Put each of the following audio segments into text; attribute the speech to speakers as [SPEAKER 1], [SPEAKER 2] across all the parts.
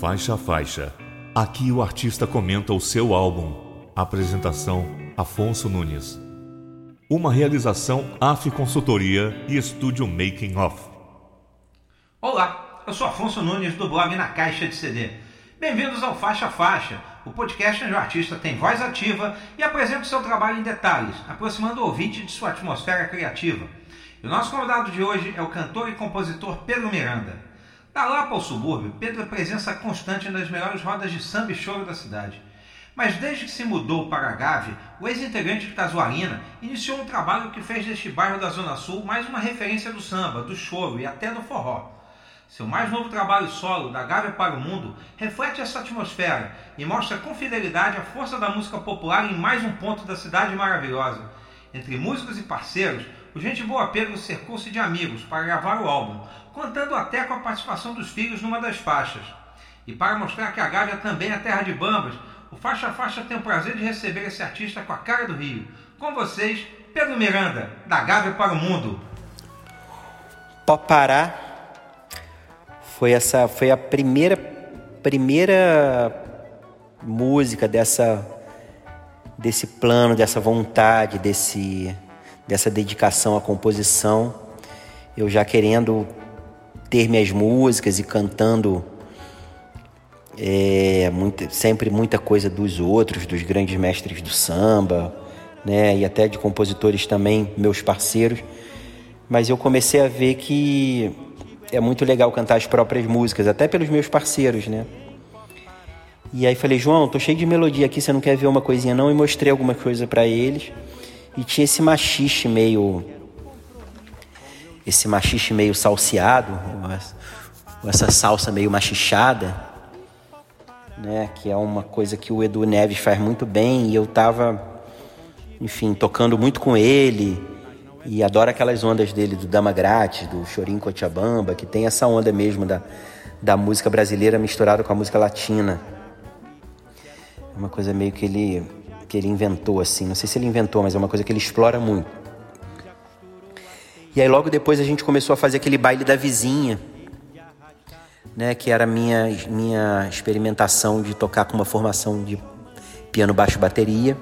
[SPEAKER 1] Faixa a faixa. Aqui o artista comenta o seu álbum. Apresentação: Afonso Nunes. Uma realização AF Consultoria e Estúdio Making Off.
[SPEAKER 2] Olá, eu sou Afonso Nunes do blog Na Caixa de CD. Bem-vindos ao Faixa a Faixa, o podcast onde o artista tem voz ativa e apresenta o seu trabalho em detalhes, aproximando o ouvinte de sua atmosfera criativa. E o nosso convidado de hoje é o cantor e compositor Pedro Miranda. Da Lapa ao subúrbio, Pedro é presença constante nas melhores rodas de samba e choro da cidade. Mas desde que se mudou para a Gávea, o ex-integrante de Casuarina iniciou um trabalho que fez deste bairro da Zona Sul mais uma referência do samba, do choro e até do forró. Seu mais novo trabalho solo, Da Gávea para o Mundo, reflete essa atmosfera e mostra com fidelidade a força da música popular em mais um ponto da cidade maravilhosa. Entre músicos e parceiros, o Gente Boa Pedro cercou-se de amigos para gravar o álbum, contando até com a participação dos filhos numa das faixas. E para mostrar que a Gávea também é terra de bambas, o Faixa Faixa tem o prazer de receber esse artista com a cara do Rio. Com vocês, Pedro Miranda, da Gávea para o Mundo.
[SPEAKER 3] Popará foi essa foi a primeira primeira música dessa desse plano, dessa vontade, desse dessa dedicação à composição. Eu já querendo ter minhas músicas e cantando é, muito, sempre muita coisa dos outros, dos grandes mestres do samba, né? E até de compositores também, meus parceiros. Mas eu comecei a ver que é muito legal cantar as próprias músicas, até pelos meus parceiros, né? E aí falei, João, tô cheio de melodia aqui, você não quer ver uma coisinha não? E mostrei alguma coisa para eles. E tinha esse machixe meio esse machixe meio salseado, essa salsa meio machichada, né? Que é uma coisa que o Edu Neves faz muito bem e eu tava, enfim, tocando muito com ele e adoro aquelas ondas dele do Dama Grátis, do Chorim Cochabamba, que tem essa onda mesmo da, da música brasileira misturada com a música latina. É uma coisa meio que ele que ele inventou assim, não sei se ele inventou, mas é uma coisa que ele explora muito. E aí logo depois a gente começou a fazer aquele baile da vizinha, né, que era a minha minha experimentação de tocar com uma formação de piano, baixo, bateria.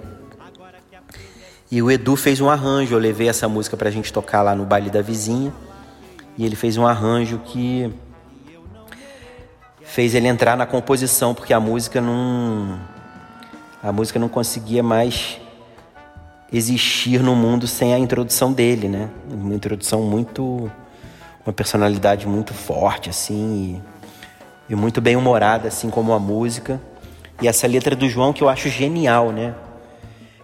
[SPEAKER 3] E o Edu fez um arranjo, eu levei essa música pra gente tocar lá no baile da vizinha. E ele fez um arranjo que fez ele entrar na composição, porque a música não a música não conseguia mais existir no mundo sem a introdução dele, né? Uma introdução muito. uma personalidade muito forte, assim, e, e muito bem humorada, assim como a música. E essa letra do João que eu acho genial, né?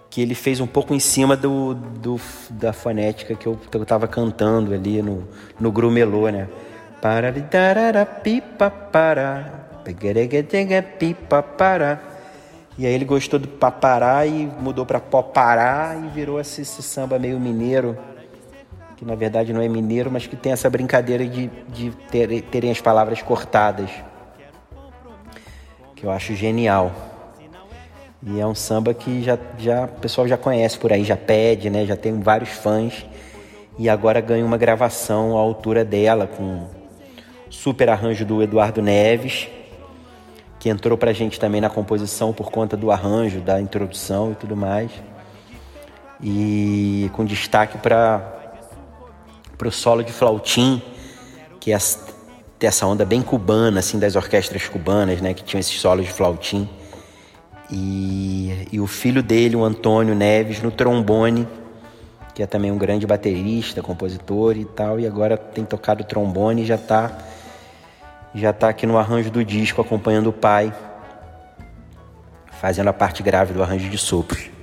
[SPEAKER 3] Que ele fez um pouco em cima do, do da fonética que eu, que eu tava cantando ali no, no Grumelô, né? Para pipa para pipa para e aí ele gostou do papará e mudou para popará e virou esse, esse, samba meio mineiro, que na verdade não é mineiro, mas que tem essa brincadeira de, de ter, terem as palavras cortadas, que eu acho genial. E é um samba que já, já o pessoal já conhece por aí, já pede, né? Já tem vários fãs. E agora ganha uma gravação à altura dela, com super arranjo do Eduardo Neves que entrou pra gente também na composição por conta do arranjo, da introdução e tudo mais. E com destaque para o solo de flautim, que é essa onda bem cubana, assim, das orquestras cubanas, né, que tinham esses solos de flautim. E, e o filho dele, o Antônio Neves, no trombone, que é também um grande baterista, compositor e tal, e agora tem tocado trombone e já está já está aqui no arranjo do disco acompanhando o pai, fazendo a parte grave do arranjo de sopros.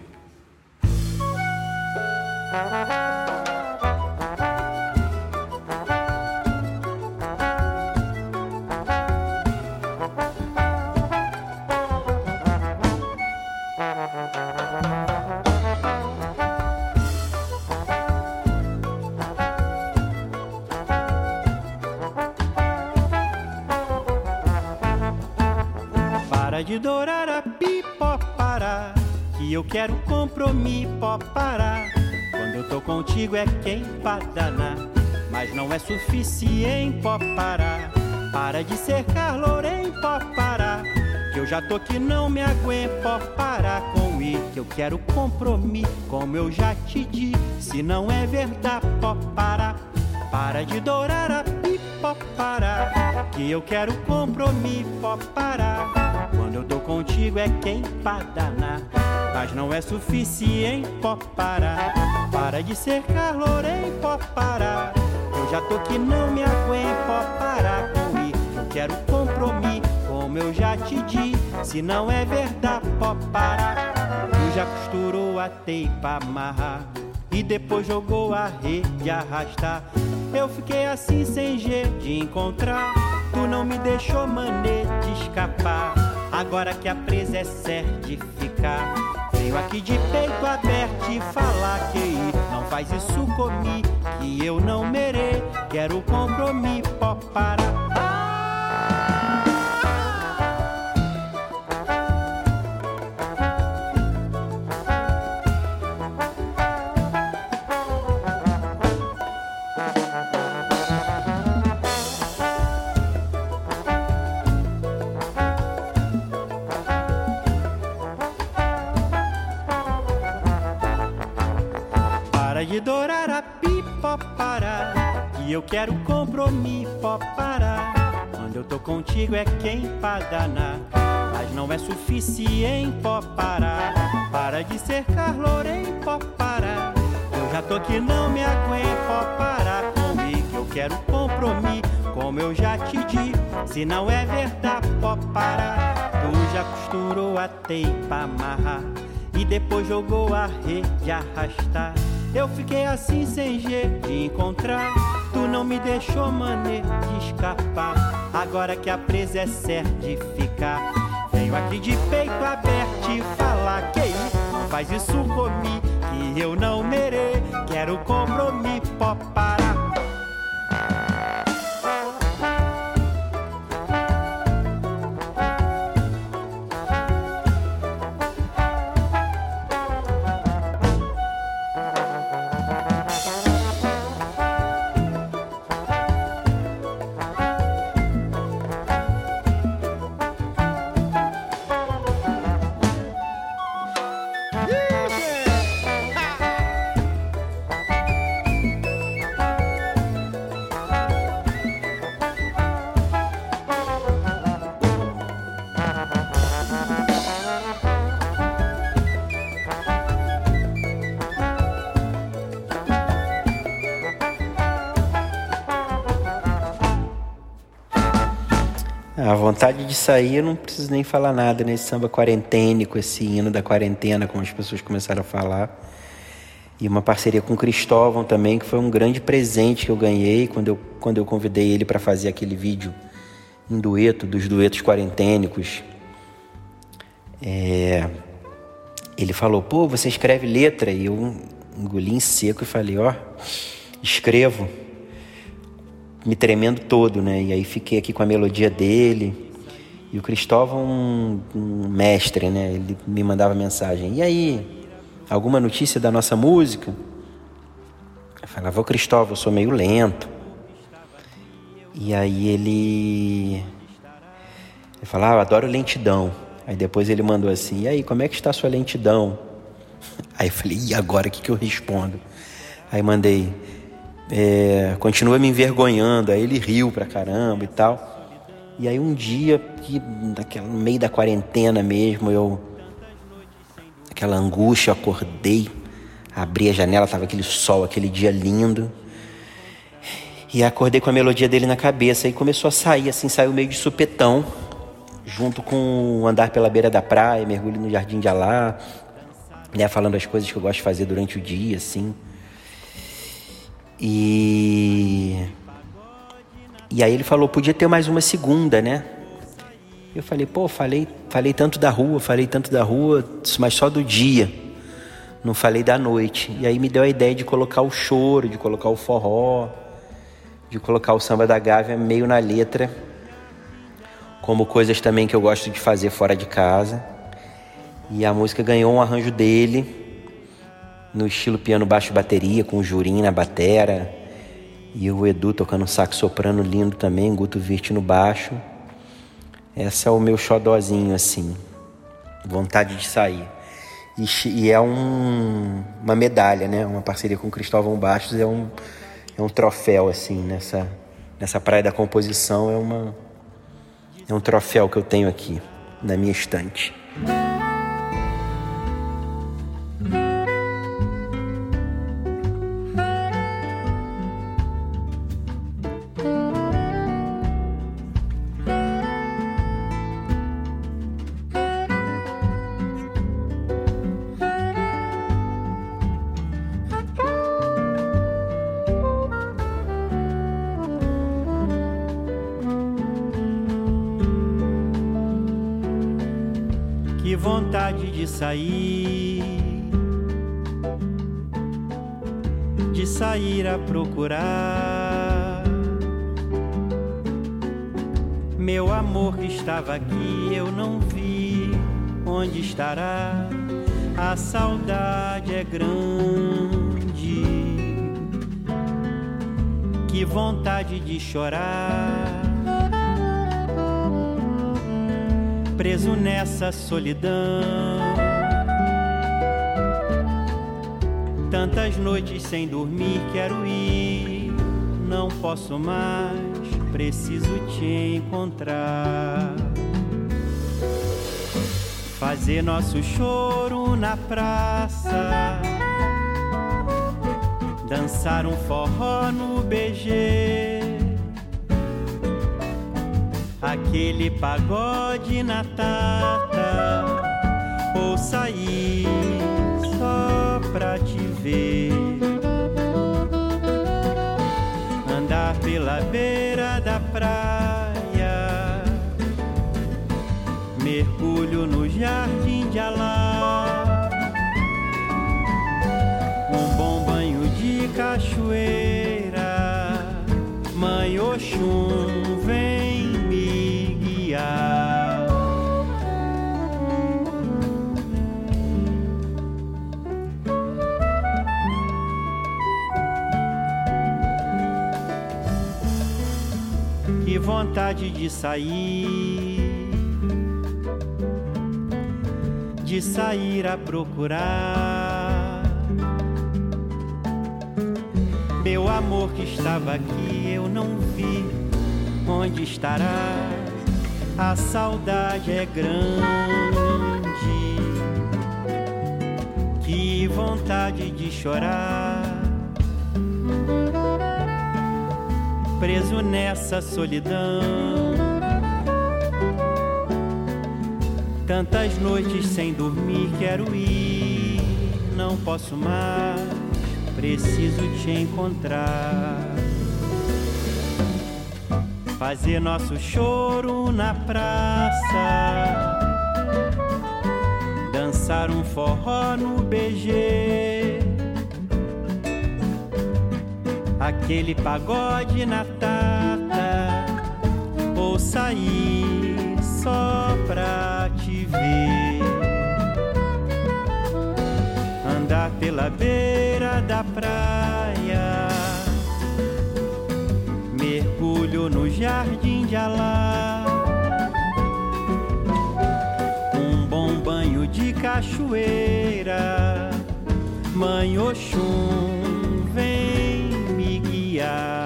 [SPEAKER 4] Parar Quando eu tô contigo é quem padanar Mas não é suficiente parar Para de cercar Lorém, pode parar. Que eu já tô que não me aguento, pode parar com ir. Que eu quero compromisso, como eu já te disse. Se não é verdade, pode parar. Para de dourar a pipa, parar. Que eu quero compromisso, pode parar. Quando eu tô contigo é quem pra danar. Mas não é suficiente, pode parar. Para de cercar Lorém, pode parar. Eu já tô que não me aguento, pode parar. Eu quero compromisso, como eu já te disse. Se não é verdade, pode parar. Tu já costurou a teipa amarrar. E depois jogou a rede arrastar. Eu fiquei assim sem jeito de encontrar. Tu não me deixou maneira de escapar. Agora que a presa é certificar. Venho aqui de peito aberto e falar que não faz isso comigo, que eu não merei. Quero compromisso, pó para. Quero compromisso, parar. Quando eu tô contigo é quem pra danar. Mas não é suficiente, pó parar. Para de cercar Lorém, pó parar. Eu já tô que não me aguento, pó parar comigo. Eu quero compromisso, como eu já te disse. Se não é verdade, pó parar. Tu já costurou a teipa amarrar. E depois jogou a rede arrastar. Eu fiquei assim sem jeito de encontrar. Não me deixou maneira de escapar. Agora que a presa é certa ficar. Venho aqui de peito aberto e falar que não faz isso comigo. Que eu não merei. Quero compromisso, pó parar.
[SPEAKER 3] A vontade de sair, eu não preciso nem falar nada nesse samba quarentênico, esse hino da quarentena, como as pessoas começaram a falar. E uma parceria com o Cristóvão também, que foi um grande presente que eu ganhei quando eu, quando eu convidei ele para fazer aquele vídeo em dueto, dos duetos quarentênicos. É, ele falou, pô, você escreve letra? E eu engoli em seco e falei, ó, escrevo me tremendo todo, né? E aí fiquei aqui com a melodia dele. E o Cristóvão, um, mestre, né? Ele me mandava mensagem. E aí, alguma notícia da nossa música? Eu falava, ô Cristóvão, eu sou meio lento. E aí ele... Ele falava, ah, adoro lentidão. Aí depois ele mandou assim, e aí, como é que está a sua lentidão? Aí eu falei, e agora o que, que eu respondo? Aí mandei, é, continua me envergonhando. Aí ele riu pra caramba e tal. E aí um dia, que, naquela, no meio da quarentena mesmo, eu. Aquela angústia, eu acordei, abri a janela, tava aquele sol, aquele dia lindo. E acordei com a melodia dele na cabeça. E começou a sair, assim, saiu meio de supetão, junto com andar pela beira da praia, mergulho no jardim de Alá, né, falando as coisas que eu gosto de fazer durante o dia, assim. E e aí ele falou, podia ter mais uma segunda, né? Eu falei, pô, falei, falei tanto da rua, falei tanto da rua, mas só do dia. Não falei da noite. E aí me deu a ideia de colocar o choro, de colocar o forró, de colocar o samba da Gávea meio na letra, como coisas também que eu gosto de fazer fora de casa. E a música ganhou um arranjo dele, no estilo piano baixo bateria, com o jurim na batera. E o Edu tocando um sax soprano lindo também, Guto Virte no baixo. Esse é o meu xodózinho, assim. Vontade de sair. E, e é um, uma medalha, né? Uma parceria com Cristóvão Bastos é um, é um troféu, assim, nessa, nessa praia da composição. É, uma, é um troféu que eu tenho aqui na minha estante.
[SPEAKER 4] Sair, de sair a procurar. Meu amor que estava aqui, eu não vi onde estará. A saudade é grande. Que vontade de chorar. Preso nessa solidão Tantas noites sem dormir, quero ir, não posso mais, preciso te encontrar. Fazer nosso choro na praça, dançar um forró no BG, aquele pagode na tata, pela beira da praia, mergulho no jardim de Alá. Um bom banho de cachoeira, mãe Oxum vontade de sair, de sair a procurar. Meu amor que estava aqui, eu não vi onde estará. A saudade é grande. Que vontade de chorar preso nessa solidão. Tantas noites sem dormir, quero ir, não posso mais, preciso te encontrar. Fazer nosso choro na praça, dançar um forró no BG aquele pagode na tata, ou sair só pra te ver. Andar pela beira da praia, mergulho no jardim de Alá. Um bom banho de cachoeira, mãe Oxum que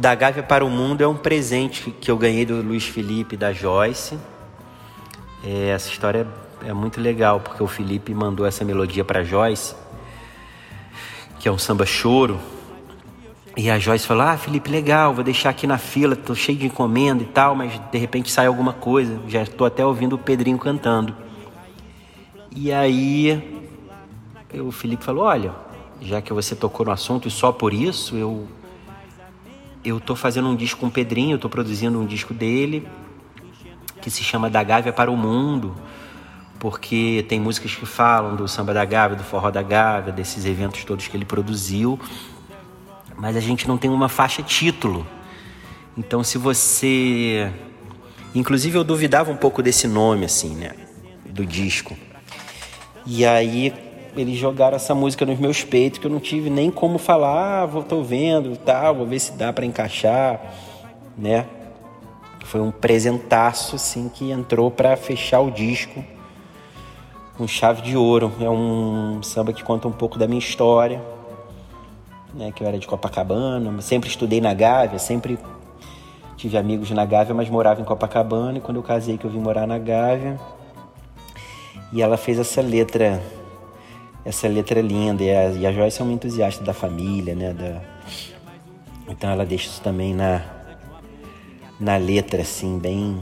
[SPEAKER 3] Da Gávea para o Mundo é um presente que eu ganhei do Luiz Felipe da Joyce. É, essa história é muito legal porque o Felipe mandou essa melodia para Joyce, que é um samba choro. E a Joyce falou: Ah, Felipe, legal, vou deixar aqui na fila, tô cheio de encomenda e tal, mas de repente sai alguma coisa. Já estou até ouvindo o Pedrinho cantando. E aí o Felipe falou: Olha, já que você tocou no assunto e só por isso, eu eu tô fazendo um disco com o Pedrinho, eu tô produzindo um disco dele que se chama Da Gávea para o Mundo, porque tem músicas que falam do samba da Gávea, do forró da Gávea, desses eventos todos que ele produziu, mas a gente não tem uma faixa título. Então, se você. Inclusive, eu duvidava um pouco desse nome, assim, né? Do disco. E aí, eles jogaram essa música nos meus peitos, que eu não tive nem como falar, ah, vou, tô vendo, tal, vou ver se dá para encaixar, né? Foi um presentaço, assim, que entrou para fechar o disco com chave de ouro. É um samba que conta um pouco da minha história, né? Que eu era de Copacabana, sempre estudei na Gávea, sempre tive amigos na Gávea, mas morava em Copacabana. E quando eu casei, que eu vim morar na Gávea, e ela fez essa letra essa letra linda. E a, e a Joyce é uma entusiasta da família, né? Da... Então ela deixa isso também na, na letra, assim, bem.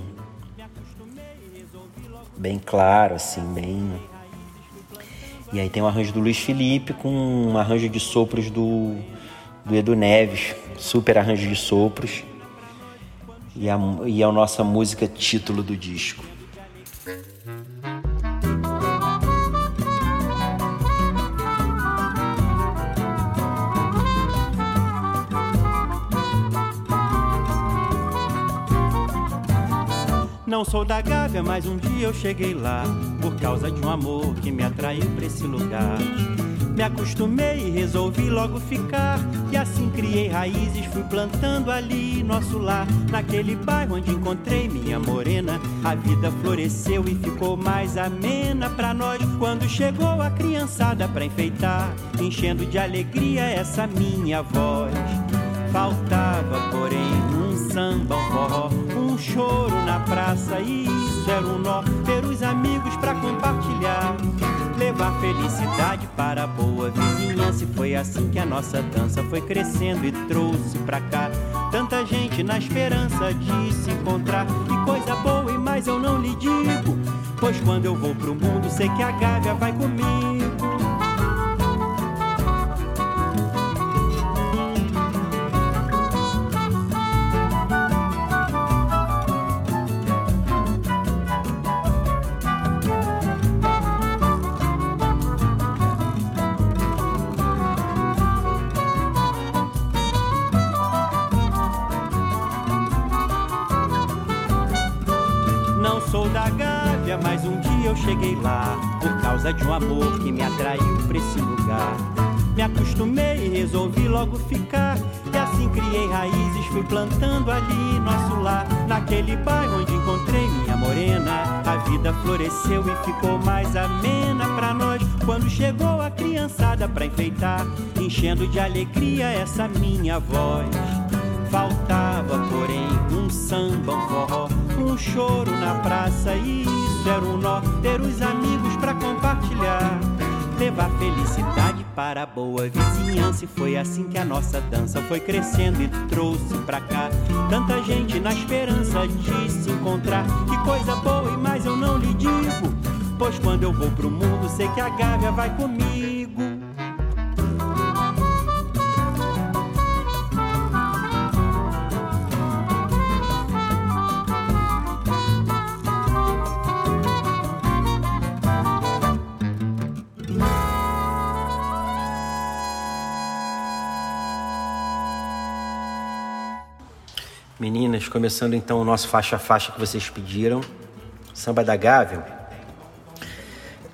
[SPEAKER 3] Bem claro, assim, bem. E aí tem um arranjo do Luiz Felipe com um arranjo de sopros do, do Edu Neves, super arranjo de sopros. E, a, e é a nossa música título do disco.
[SPEAKER 4] Não sou da Gávea, mas um dia eu cheguei lá por causa de um amor que me atraiu para esse lugar. Me acostumei e resolvi logo ficar. E assim criei raízes, fui plantando ali nosso lar. Naquele bairro onde encontrei minha morena, a vida floresceu e ficou mais amena pra nós. Quando chegou a criançada pra enfeitar, enchendo de alegria essa minha voz. Faltava, porém, samba, um forró, um choro na praça. E isso era um nó, ter os amigos pra compartilhar. Levar felicidade para a boa vizinhança. E foi assim que a nossa dança foi crescendo e trouxe pra cá tanta gente na esperança de se encontrar. E coisa boa e mais eu não lhe digo. Pois quando eu vou pro mundo, sei que a Gávea vai comigo. Cheguei lá por causa de um amor que me atraiu pra esse lugar. Me acostumei e resolvi logo ficar. E assim criei raízes, fui plantando ali nosso lar. Naquele bairro onde encontrei minha morena, a vida floresceu e ficou mais amena pra nós. Quando chegou a criançada pra enfeitar, enchendo de alegria essa minha voz. Faltava, porém, um samba, um forró, um choro na praça e isso um nó, ter os amigos para compartilhar. Levar felicidade para a boa vizinhança. E foi assim que a nossa dança foi crescendo e trouxe pra cá tanta gente na esperança de se encontrar. Que coisa boa e mais eu não lhe digo. Pois quando eu vou pro mundo, sei que a Gávea vai comigo.
[SPEAKER 3] Meninas, começando então o nosso faixa a faixa que vocês pediram, Samba da Gávea.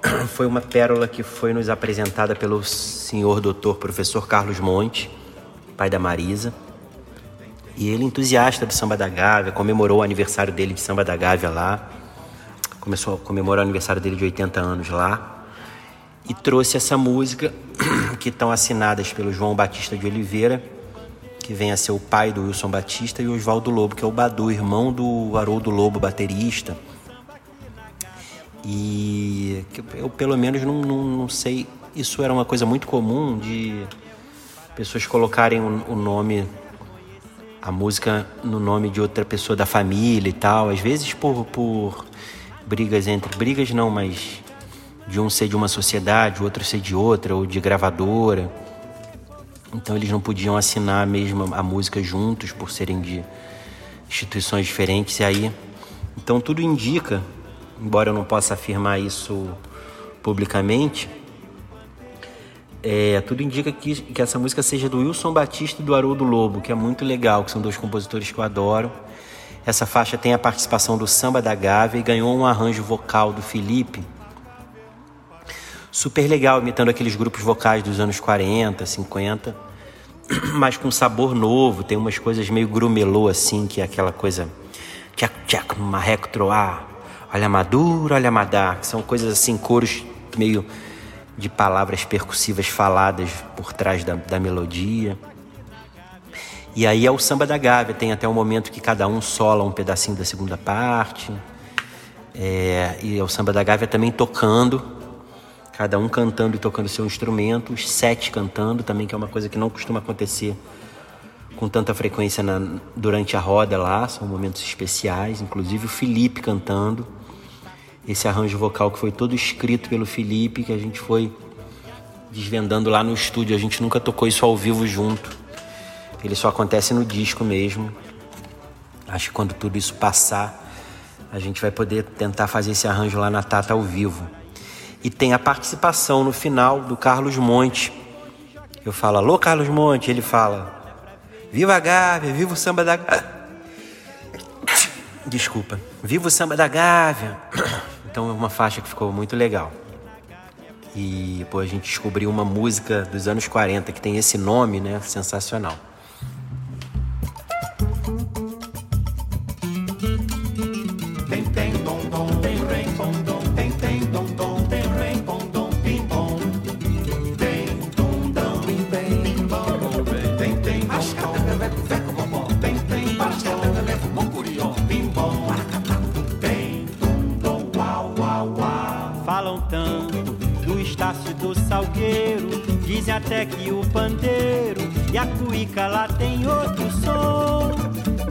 [SPEAKER 3] Foi uma pérola que foi nos apresentada pelo senhor doutor professor Carlos Monte, pai da Marisa. E ele, entusiasta do Samba da Gávea, comemorou o aniversário dele de Samba da Gávea lá. Começou a comemorar o aniversário dele de 80 anos lá. E trouxe essa música, que estão assinadas pelo João Batista de Oliveira que vem a ser o pai do Wilson Batista, e o Oswaldo Lobo, que é o Badu, irmão do Haroldo Lobo, baterista. E eu, pelo menos, não, não, não, sei. Isso era uma coisa muito comum de pessoas colocarem o, o nome, a música, no nome de outra pessoa da família e tal. Às vezes por, por brigas entre. Brigas não, mas de um ser de uma sociedade, o outro ser de outra, ou de gravadora. Então eles não podiam assinar mesmo a música juntos por serem de instituições diferentes. E aí, então tudo indica, embora eu não possa afirmar isso publicamente, é, tudo indica que, que essa música seja do Wilson Batista e do Haroldo Lobo, que é muito legal, que são dois compositores que eu adoro. Essa faixa tem a participação do Samba da Gávea e ganhou um arranjo vocal do Felipe. Super legal, imitando aqueles grupos vocais dos anos 40, 50, mas com sabor novo. Tem umas coisas meio grumelô assim, que é aquela coisa. Tchac, tchac, marreco troar, olha madura, olha madá, que são coisas assim, coros meio de palavras percussivas faladas por trás da, da melodia. E aí é o samba da Gávea, tem até o um momento que cada um sola um pedacinho da segunda parte. É, e é o samba da Gávea também tocando, cada um cantando e tocando seu instrumento, os sete cantando também, que é uma coisa que não costuma acontecer com tanta frequência na, durante a roda lá, são momentos especiais, inclusive o Felipe cantando. Esse arranjo vocal que foi todo escrito pelo Felipe, que a gente foi desvendando lá no estúdio, a gente nunca tocou isso ao vivo junto. Ele só acontece no disco mesmo. Acho que quando tudo isso passar, a gente vai poder tentar fazer esse arranjo lá na Tata ao vivo. E tem a participação no final do Carlos Monte. Eu falo, alô Carlos Monte, ele fala, viva a Gávea, viva o samba da Desculpa, viva o samba da Gávea. Então é uma faixa que ficou muito legal. E depois a gente descobriu uma música dos anos 40 que tem esse nome, né? Sensacional.
[SPEAKER 4] A cuíca lá tem outro som.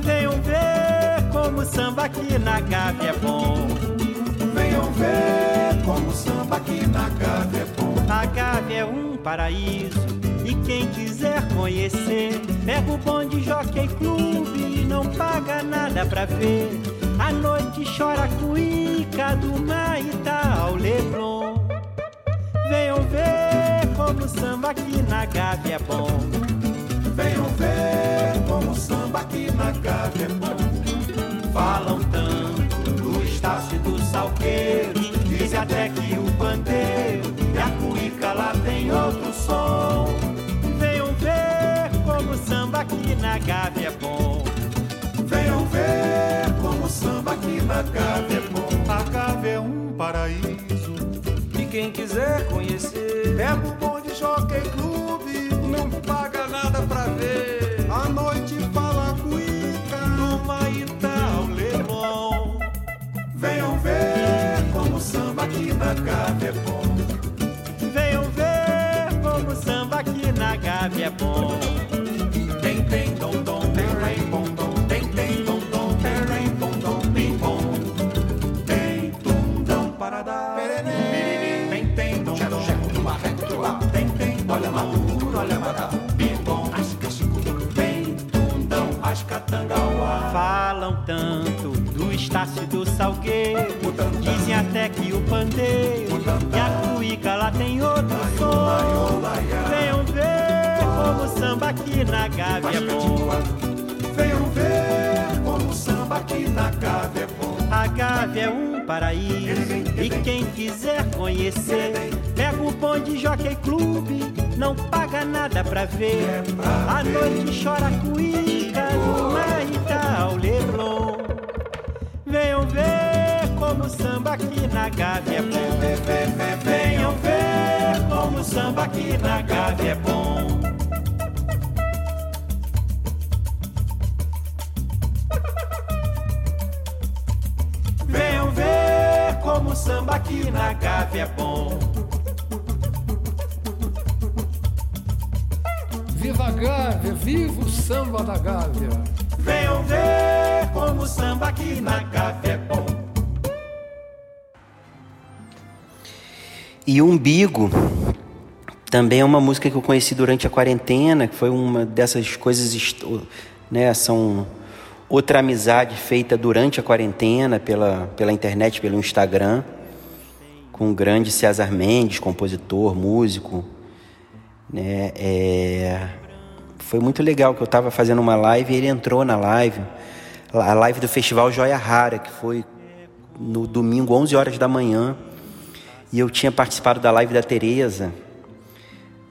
[SPEAKER 4] Venham ver como o samba aqui na Gávea é bom.
[SPEAKER 5] Venham ver como o samba aqui na Gávea é bom.
[SPEAKER 4] A Gávea é um paraíso e quem quiser conhecer, pega o bonde Jockey Clube, não paga nada pra ver. A noite chora a cuíca do Maitá ao Leblon. Venham ver como o samba aqui na Gávea é bom.
[SPEAKER 5] Samba aqui na Gávea é bom.
[SPEAKER 4] Falam tanto do Estácio e do Salgueiro, dizem até que o pandeiro e a cuíca lá tem outro som. Venham ver como o samba aqui na Gávea é bom.
[SPEAKER 5] Venham ver como o samba aqui na Gávea é bom.
[SPEAKER 6] A Gávea é um paraíso quem quiser conhecer.
[SPEAKER 5] Pega o bonde Jockey Clube, não paga nada pra ver. Na Gávea é bom.
[SPEAKER 4] Venham ver como o samba aqui na Gávea é bom. Do Salgueiro, dizem até que o pandeiro e a cuíca lá tem outro som. Venham ver como o samba aqui na Gávea é bom.
[SPEAKER 5] Venham ver como o samba aqui na Gávea é bom.
[SPEAKER 4] A Gávea é um paraíso e quem quiser conhecer, pega o bonde Jockey Clube não paga nada pra ver. A noite chora cuíca do Maitá ao Leblon. Venham ver como o samba aqui na Gávea é bom. Venham ver como o samba aqui na Gávea é bom. Venham ver como o samba aqui na Gávea é bom.
[SPEAKER 7] Viva a Gávea, viva o samba da Gávea.
[SPEAKER 4] Venham ver como o samba aqui na Gávea é bom.
[SPEAKER 3] E Umbigo também é uma música que eu conheci durante a quarentena, que foi uma dessas coisas, né, são outra amizade feita durante a quarentena pela, pela internet, pelo Instagram, com o grande César Mendes, compositor, músico, né, é, foi muito legal que eu estava fazendo uma live e ele entrou na live, a live do Festival Joia Rara, que foi no domingo, 11 horas da manhã, e eu tinha participado da live da Tereza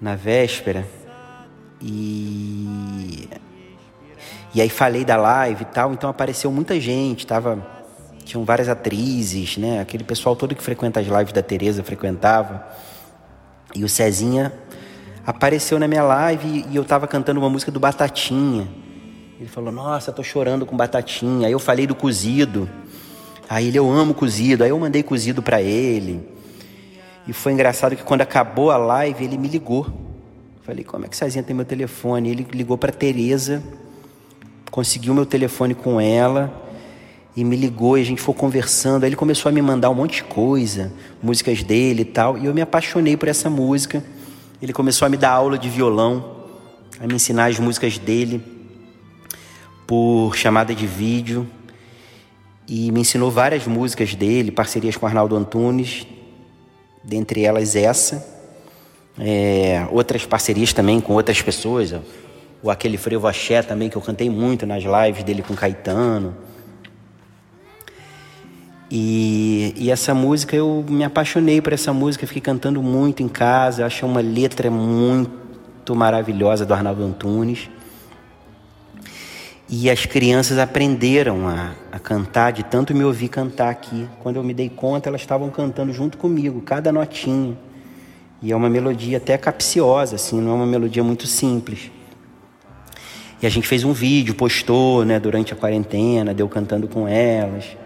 [SPEAKER 3] na véspera, e e aí falei da live e tal, então apareceu muita gente, tava tinham várias atrizes, né? Aquele pessoal todo que frequenta as lives da Tereza frequentava. E o Cezinha apareceu na minha live e eu estava cantando uma música do Batatinha. Ele falou: Nossa, tô chorando com Batatinha. Aí eu falei do cozido. Aí ele: Eu amo cozido. Aí eu mandei cozido para ele. E foi engraçado que quando acabou a live ele me ligou. Falei: Como é que Cezinha tem meu telefone? Ele ligou para Tereza, conseguiu meu telefone com ela e me ligou e a gente foi conversando. Aí ele começou a me mandar um monte de coisa, músicas dele e tal. E eu me apaixonei por essa música. Ele começou a me dar aula de violão, a me ensinar as músicas dele por chamada de vídeo. E me ensinou várias músicas dele, parcerias com Arnaldo Antunes, dentre elas essa. É, outras parcerias também com outras pessoas. O Aquele Frevo Axé também, que eu cantei muito nas lives dele com Caetano. E, e, essa música, eu me apaixonei por essa música, fiquei cantando muito em casa, achei uma letra muito maravilhosa do Arnaldo Antunes. E as crianças aprenderam a, a cantar, de tanto me ouvir cantar aqui. Quando eu me dei conta, elas estavam cantando junto comigo, cada notinha. E é uma melodia até capciosa, assim, não é uma melodia muito simples. E a gente fez um vídeo, postou, né, durante a quarentena, deu cantando com elas.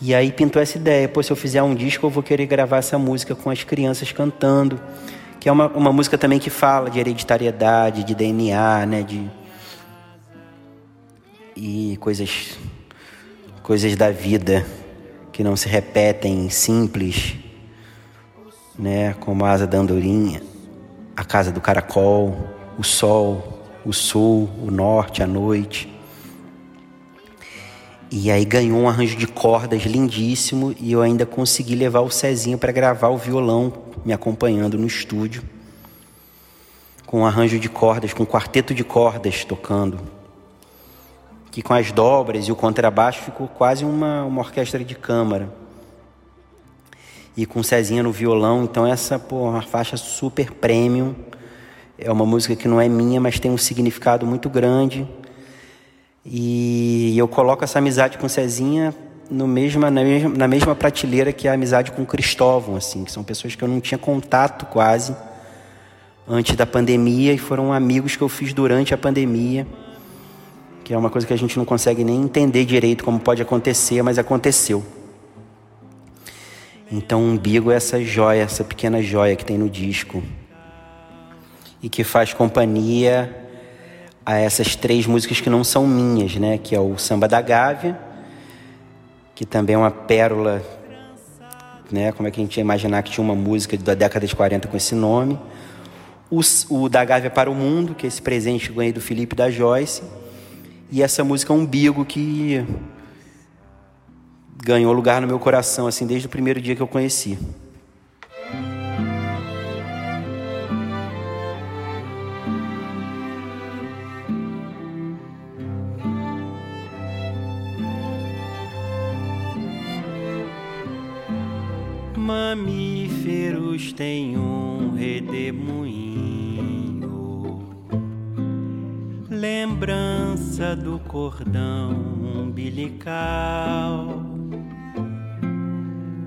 [SPEAKER 3] E aí pintou essa ideia, pô, se eu fizer um disco eu vou querer gravar essa música com as crianças cantando, que é uma, uma música também que fala de hereditariedade, de DNA, né, de e coisas coisas da vida que não se repetem simples, né, como a asa da andorinha, a casa do caracol, o sol, o sul, o norte, a noite. E aí ganhou um arranjo de cordas lindíssimo e eu ainda consegui levar o Cezinho para gravar o violão, me acompanhando no estúdio. Com um arranjo de cordas, com um quarteto de cordas tocando. Que com as dobras e o contrabaixo ficou quase uma, uma orquestra de câmara. E com o Cezinha no violão, então essa pô, uma faixa super premium. É uma música que não é minha, mas tem um significado muito grande e eu coloco essa amizade com Cezinha no mesma, na, mesma, na mesma prateleira que a amizade com Cristóvão, assim, que são pessoas que eu não tinha contato quase antes da pandemia e foram amigos que eu fiz durante a pandemia, que é uma coisa que a gente não consegue nem entender direito como pode acontecer, mas aconteceu. Então, o umbigo é essa joia, essa pequena joia que tem no disco e que faz companhia a essas três músicas que não são minhas, né? Que é o Samba da Gávea, que também é uma pérola, né? Como é que a gente ia imaginar que tinha uma música da década de 40 com esse nome? O, o da Gávea para o Mundo, que é esse presente que ganhei do Felipe da Joyce. E essa música Umbigo, que ganhou lugar no meu coração, assim, desde o primeiro dia que eu conheci.
[SPEAKER 4] Mamíferos têm um redemoinho, lembrança do cordão umbilical.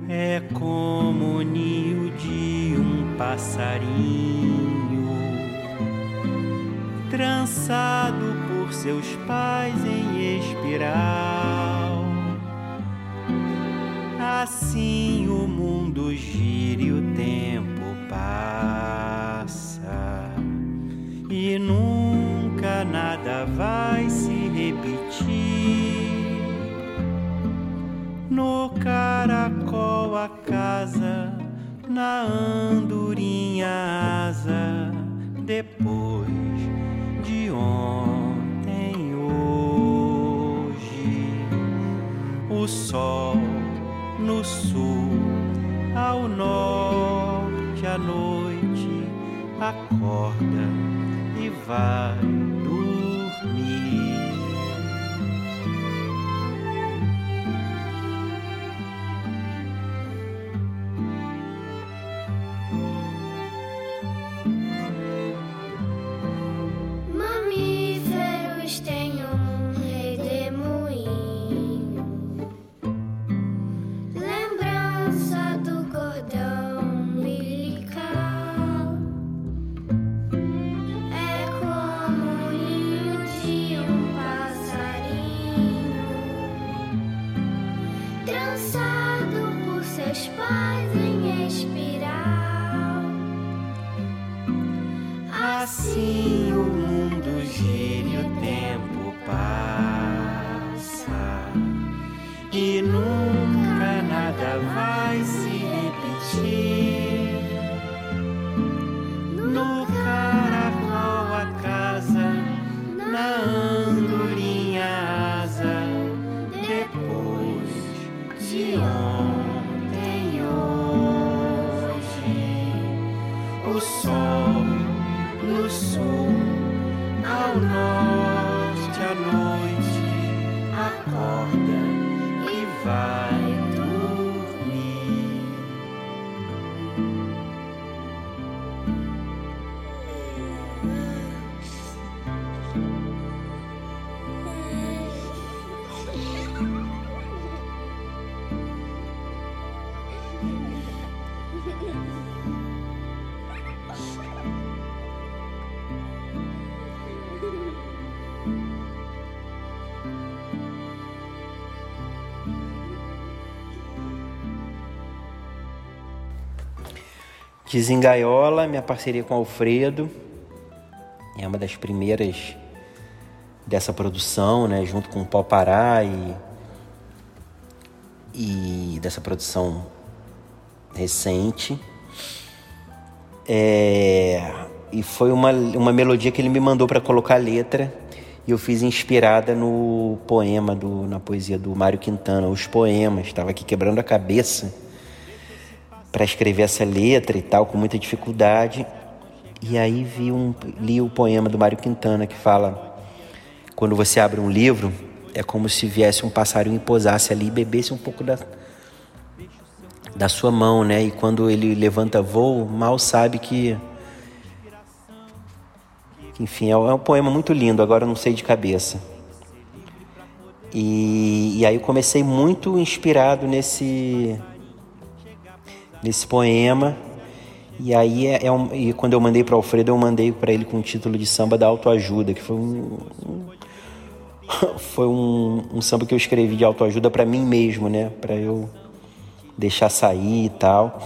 [SPEAKER 4] É como o ninho de um passarinho, trançado por seus pais em espiral assim o mundo gira e o tempo passa e nunca nada vai se repetir. No caracol a casa na andorinha asa depois de ontem hoje o sol no sul ao norte à noite acorda e vai
[SPEAKER 3] Desengaiola, minha parceria com Alfredo, é uma das primeiras dessa produção, né, junto com o Pau Pará e, e dessa produção recente. É, e foi uma, uma melodia que ele me mandou para colocar letra e eu fiz inspirada no poema, do, na poesia do Mário Quintana, os poemas. Estava aqui quebrando a cabeça para escrever essa letra e tal, com muita dificuldade. E aí vi um, li o poema do Mário Quintana que fala: quando você abre um livro, é como se viesse um passarinho e pousasse ali e bebesse um pouco da, da sua mão, né? E quando ele levanta voo, mal sabe que. Enfim, é um poema muito lindo, agora não sei de cabeça. E, e aí eu comecei muito inspirado nesse nesse poema. E aí é, é um, e quando eu mandei para Alfredo, eu mandei para ele com o título de samba da autoajuda, que foi um, um foi um, um, samba que eu escrevi de autoajuda para mim mesmo, né? Para eu deixar sair e tal.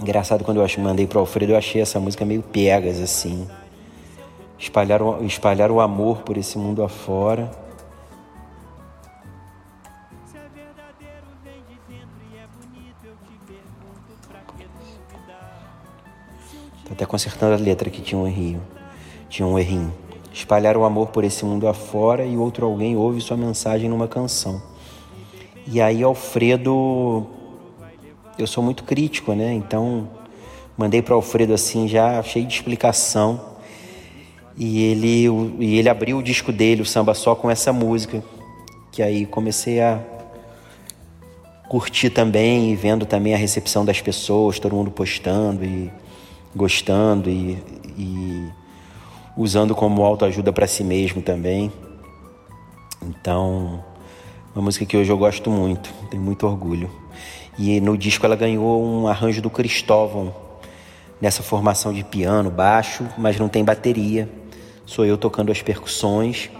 [SPEAKER 3] Engraçado quando eu mandei para Alfredo, eu achei essa música meio pegas assim. Espalhar, espalhar o amor por esse mundo afora. Até consertando a letra que tinha um errinho. Tinha um errinho. Espalhar o amor por esse mundo afora e outro alguém ouve sua mensagem numa canção. E aí Alfredo, eu sou muito crítico, né? Então mandei para Alfredo assim já cheio de explicação. E ele, e ele abriu o disco dele, o samba só com essa música, que aí comecei a curtir também e vendo também a recepção das pessoas, todo mundo postando e gostando e, e usando como autoajuda para si mesmo também. Então, uma música que hoje eu gosto muito, tenho muito orgulho. E no disco ela ganhou um arranjo do Cristóvão, nessa formação de piano, baixo, mas não tem bateria. Sou eu tocando as percussões.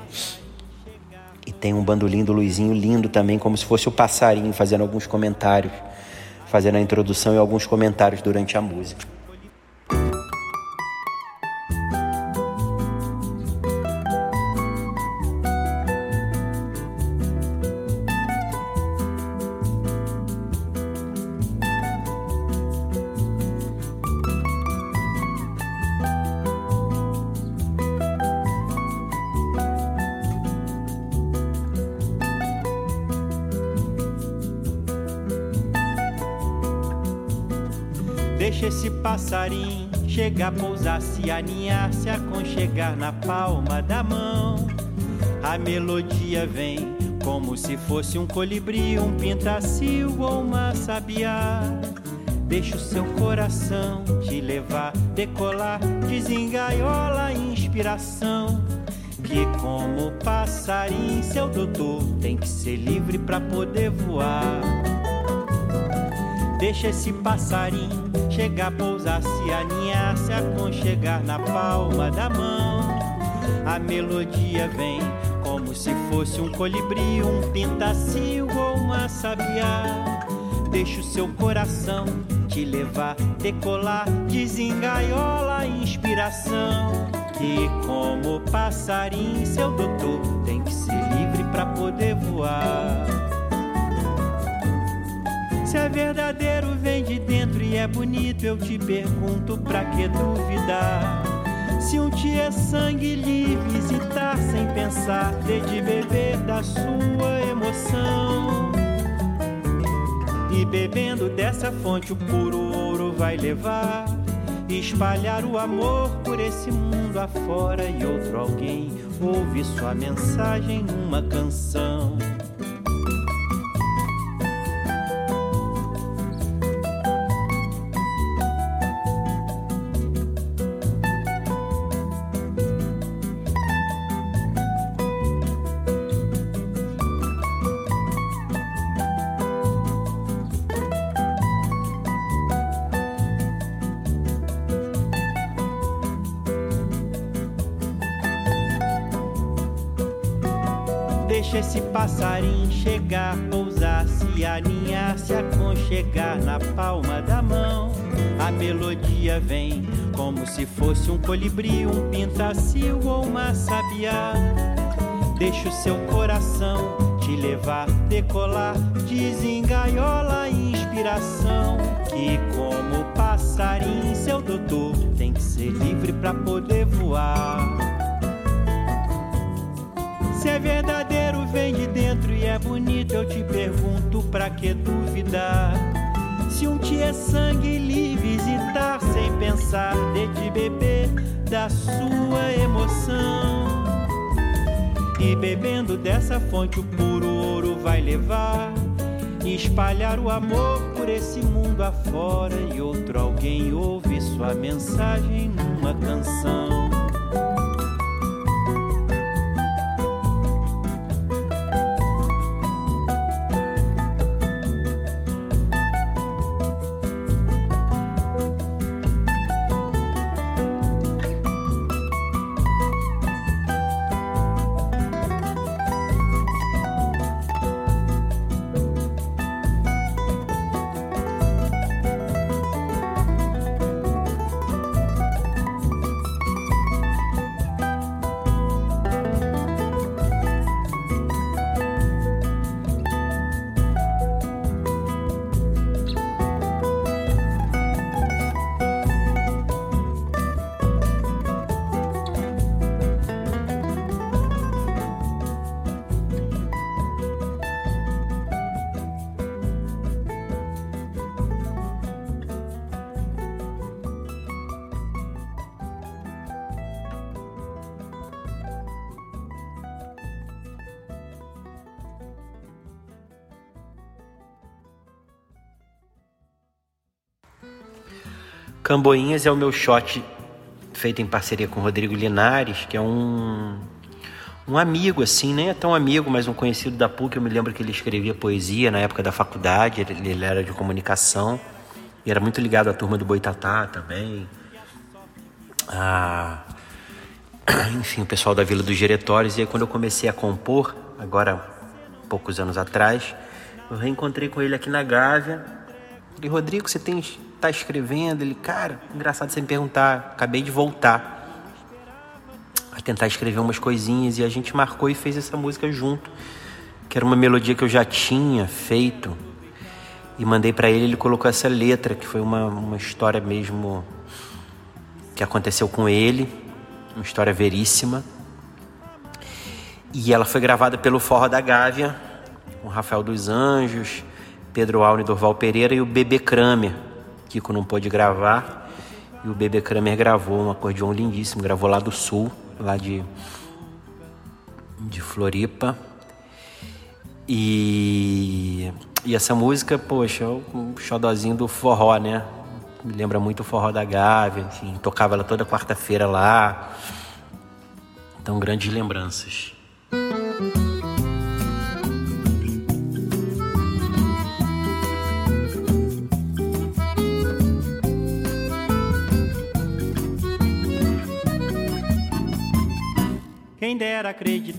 [SPEAKER 3] E tem um bandolim do Luizinho lindo também, como se fosse o passarinho fazendo alguns comentários, fazendo a introdução e alguns comentários durante a música.
[SPEAKER 4] Chegar, pousar, se aninhar, se aconchegar na palma da mão. A melodia vem como se fosse um colibri, um pintacil ou uma sabiá. Deixa o seu coração te levar, decolar, desengaiola a inspiração. Que como passarinho, seu doutor tem que ser livre para poder voar. Deixa esse passarinho chegar, pousar, se aninhar, se aconchegar na palma da mão. A melodia vem como se fosse um colibri, um pintacil ou uma sabiá. Deixa o seu coração te levar, decolar, desengaiola a inspiração. Que como passarinho, seu doutor tem que ser livre para poder voar. Se é verdadeiro, vem de dentro e é bonito, eu te pergunto pra que duvidar? Se um dia é sangue lhe visitar sem pensar, de beber da sua emoção. E bebendo dessa fonte o puro ouro vai levar, espalhar o amor por esse mundo afora e outro alguém ouve sua mensagem numa canção. Chegar, pousar, se aninhar, se aconchegar na palma da mão. A melodia vem como se fosse um colibri, um pintacil ou uma sabiá. Deixa o seu coração te levar, decolar, desengaiola a inspiração. Que como passarinho, seu doutor tem que ser livre para poder voar. Se é verdadeiro, bonito, eu te pergunto pra que duvidar? Se um dia é sangue lhe visitar sem pensar, de te beber da sua emoção. E bebendo dessa fonte o puro ouro vai levar e espalhar o amor por esse mundo afora e outro alguém ouve sua mensagem numa canção.
[SPEAKER 3] Camboinhas é o meu shot feito em parceria com o Rodrigo Linares, que é um, um amigo, assim, nem é tão amigo, mas um conhecido da PUC. Eu me lembro que ele escrevia poesia na época da faculdade, ele, ele era de comunicação e era muito ligado à turma do Boitatá também. Ah, enfim, o pessoal da Vila dos Diretórios. E aí, quando eu comecei a compor, agora poucos anos atrás, eu reencontrei com ele aqui na Gávea. Falei, Rodrigo, você tem tá escrevendo? Ele, cara, engraçado você me perguntar, acabei de voltar a tentar escrever umas coisinhas e a gente marcou e fez essa música junto, que era uma melodia que eu já tinha feito e mandei para ele, ele colocou essa letra, que foi uma, uma história mesmo que aconteceu com ele, uma história veríssima. E ela foi gravada pelo Forró da Gávea, com Rafael dos Anjos, Pedro Alne, Dorval Pereira e o Bebê Kramer Kiko não pôde gravar e o Bebê Kramer gravou um acordeão lindíssimo, gravou lá do sul, lá de, de Floripa. E, e essa música, poxa, é um xodózinho do forró, né? Me lembra muito o forró da Gávea, enfim, tocava ela toda quarta-feira lá. Então, grandes lembranças.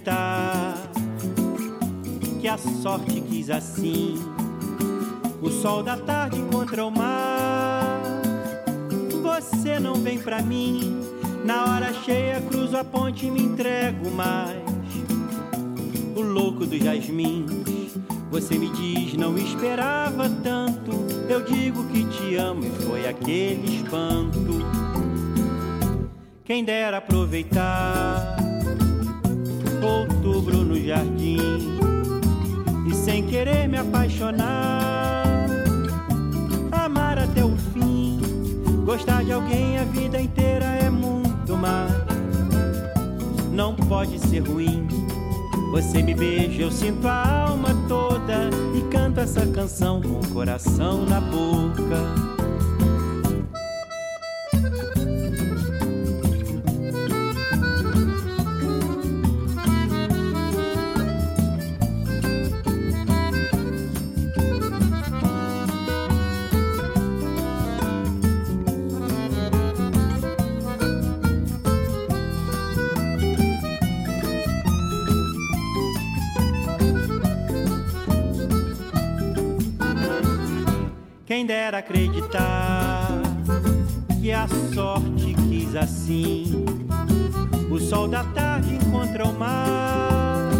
[SPEAKER 4] Acreditar que a sorte quis assim o sol da tarde contra o mar. Você não vem pra mim, na hora cheia cruzo a ponte e me entrego mais. O louco dos jasmins, você me diz não esperava tanto. Eu digo que te amo e foi aquele espanto. Quem dera aproveitar outubro no jardim e sem querer me apaixonar, amar até o fim, gostar de alguém a vida inteira é muito mais. Não pode ser ruim. Você me beija, eu sinto a alma toda e canto essa canção com o coração na boca. Quem dera acreditar que a sorte quis assim. O sol da tarde encontra o mar.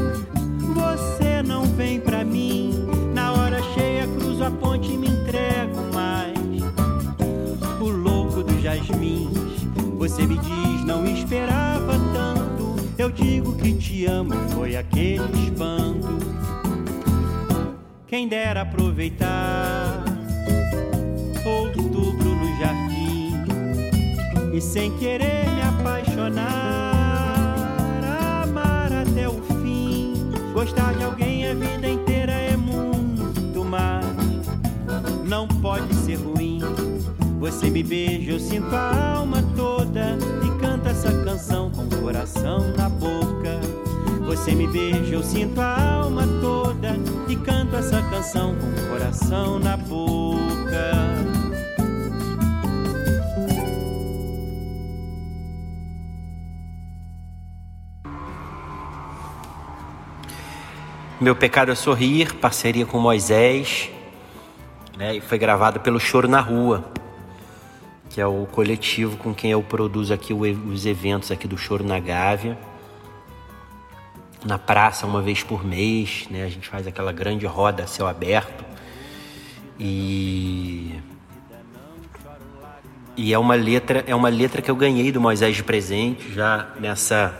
[SPEAKER 4] Você não vem pra mim. Na hora cheia cruzo a ponte e me entrego mais. O louco dos jasmins. Você me diz, não esperava tanto. Eu digo que te amo, foi aquele espanto. Quem dera aproveitar e sem querer me apaixonar, amar até o fim, gostar de alguém a vida inteira é muito mais. Não pode ser ruim. Você me beija, eu sinto a alma toda e canta essa canção com o coração na boca. Você me beija, eu sinto a alma toda e canto essa canção com o coração na boca.
[SPEAKER 3] Meu Pecado é Sorrir, parceria com Moisés, né? E foi gravado pelo Choro na Rua, que é o coletivo com quem eu produzo aqui os eventos aqui do Choro na Gávea. Na praça, uma vez por mês, né? A gente faz aquela grande roda a céu aberto. E e é uma letra, é uma letra que eu ganhei do Moisés de presente já nessa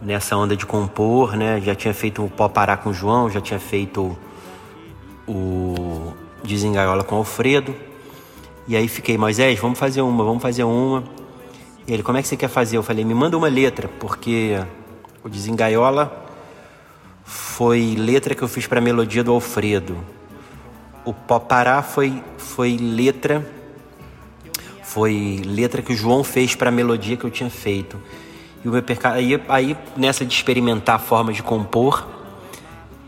[SPEAKER 3] nessa onda de compor, né? Já tinha feito o Pó Pará com o João, já tinha feito o Desengaiola com o Alfredo. E aí fiquei, Moisés, vamos fazer uma, vamos fazer uma. E ele, como é que você quer fazer? Eu falei, me manda uma letra, porque o Desengaiola foi letra que eu fiz para a melodia do Alfredo. O Pó Pará foi, foi letra foi letra que o João fez para a melodia que eu tinha feito. E o. Aí, aí, nessa de experimentar formas de compor,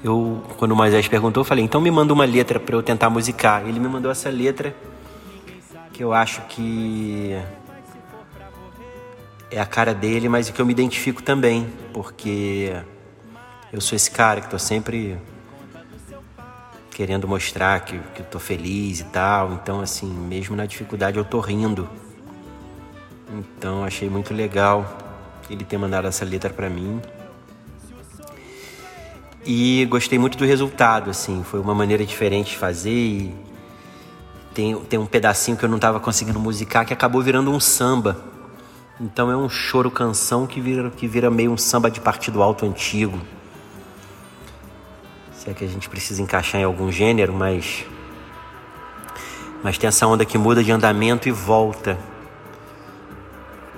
[SPEAKER 3] eu, quando o Moisés perguntou, eu falei: então me manda uma letra para eu tentar musicar. Ele me mandou essa letra que eu acho que é a cara dele, mas que eu me identifico também, porque eu sou esse cara que tô sempre querendo mostrar que, que eu tô feliz e tal. Então, assim, mesmo na dificuldade, eu tô rindo. Então, achei muito legal ele ter mandado essa letra para mim. E gostei muito do resultado, assim, foi uma maneira diferente de fazer e tem, tem um pedacinho que eu não estava conseguindo musicar que acabou virando um samba. Então é um choro canção que vira, que vira meio um samba de partido alto antigo. Se é que a gente precisa encaixar em algum gênero, mas Mas tem essa onda que muda de andamento e volta.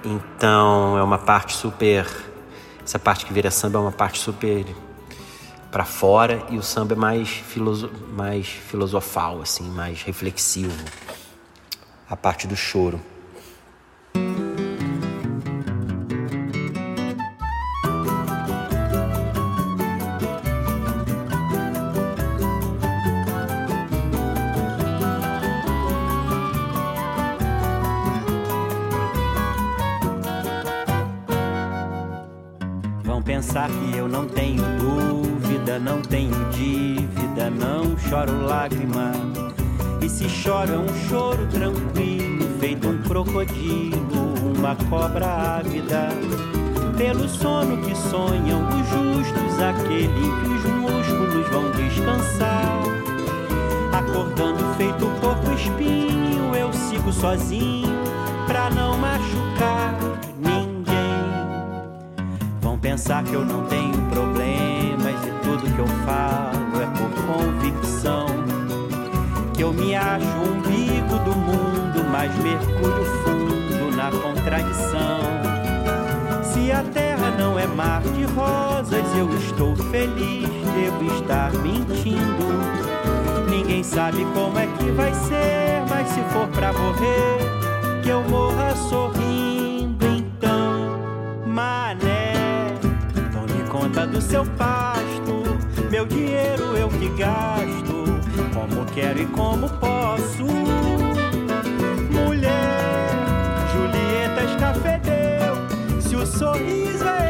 [SPEAKER 3] Então é uma parte super. Essa parte que vira samba é uma parte super para fora e o samba é mais, filoso, mais filosofal, assim, mais reflexivo. A parte do choro.
[SPEAKER 4] Eu não tenho dúvida, não tenho dívida, não choro lágrima. E se choro é um choro tranquilo, feito um crocodilo, uma cobra ávida. Pelo sono que sonham os justos, aquele que os músculos vão descansar. Acordando feito porco espinho, eu sigo sozinho pra não machucar pensar que eu não tenho problemas e tudo que eu falo é por convicção. Que eu me acho o umbigo do mundo, mas mergulho fundo na contradição. Se a terra não é mar de rosas, eu estou feliz, devo estar mentindo. Ninguém sabe como é que vai ser, mas se for pra morrer, que eu morra sorrindo conta do seu pasto, meu dinheiro eu que gasto, como quero e como posso. Mulher, Julieta escafedeu, se o sorriso é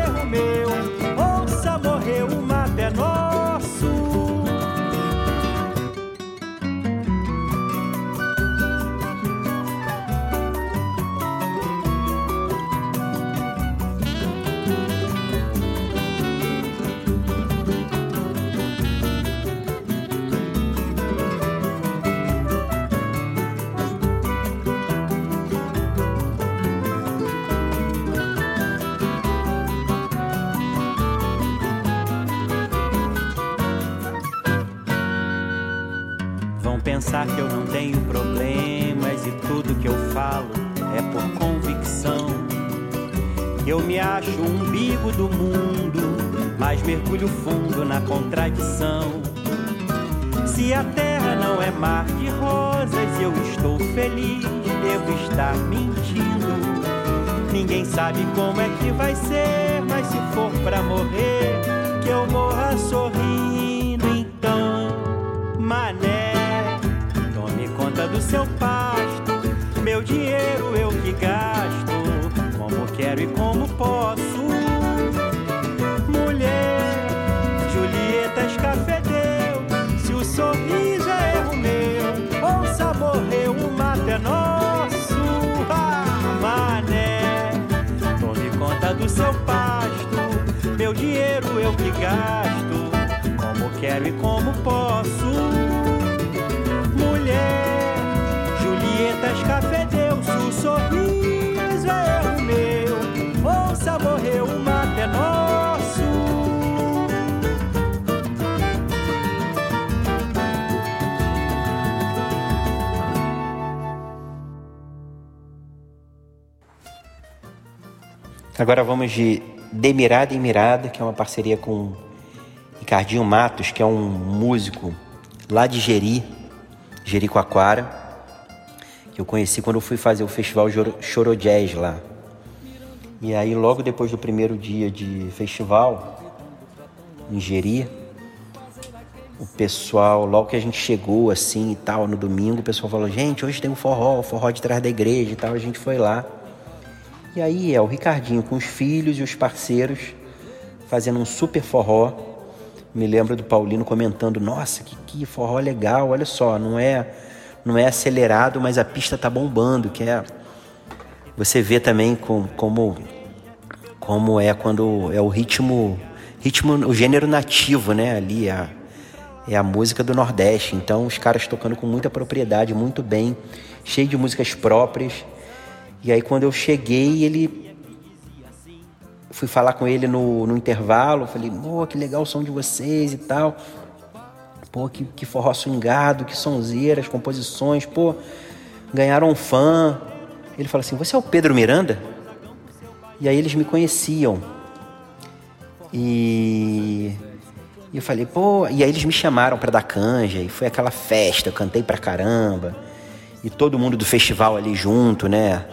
[SPEAKER 4] pensar que eu não tenho problemas e tudo que eu falo é por convicção. Eu me acho o umbigo do mundo, mas mergulho fundo na contradição. Se a terra não é mar de rosas, eu estou feliz, devo estar mentindo. Ninguém sabe como é que vai ser, mas se for pra morrer, que eu morra sorrindo então, mané. Do seu pasto, meu dinheiro eu que gasto, como quero e como posso. Mulher, Julieta escafedeu, se o sorriso é erro meu, ouça morrer, o mato é nosso. Ah, mané, tome conta do seu pasto, meu dinheiro eu que gasto, como quero e como posso. Escafedeu, se o sorriso é erro meu, ouça morrer, o mato é nosso.
[SPEAKER 3] Agora vamos de Demirada em Mirada, que é uma parceria com Ricardinho Matos, que é um músico lá de Jeri, Jericoacoara, que eu conheci quando eu fui fazer o festival Choro Jazz lá. E aí, logo depois do primeiro dia de festival, em o pessoal, logo que a gente chegou assim e tal, no domingo, o pessoal falou: gente, hoje tem um forró, forró de trás da igreja e tal. A gente foi lá. E aí é o Ricardinho com os filhos e os parceiros fazendo um super forró. Me lembro do Paulino comentando: Nossa, que, que forró legal! Olha só, não é não é acelerado, mas a pista tá bombando. Que é você vê também com, como como é quando é o ritmo ritmo o gênero nativo, né? Ali é a, é a música do Nordeste. Então os caras tocando com muita propriedade, muito bem, cheio de músicas próprias. E aí quando eu cheguei, ele fui falar com ele no, no intervalo, falei, oh, que legal o som de vocês e tal. Pô, que, que forró swingado, que as composições, pô, ganharam um fã. Ele falou assim: Você é o Pedro Miranda? E aí eles me conheciam. E e eu falei, pô, e aí eles me chamaram para dar canja, e foi aquela festa, eu cantei pra caramba. E todo mundo do festival ali junto, né?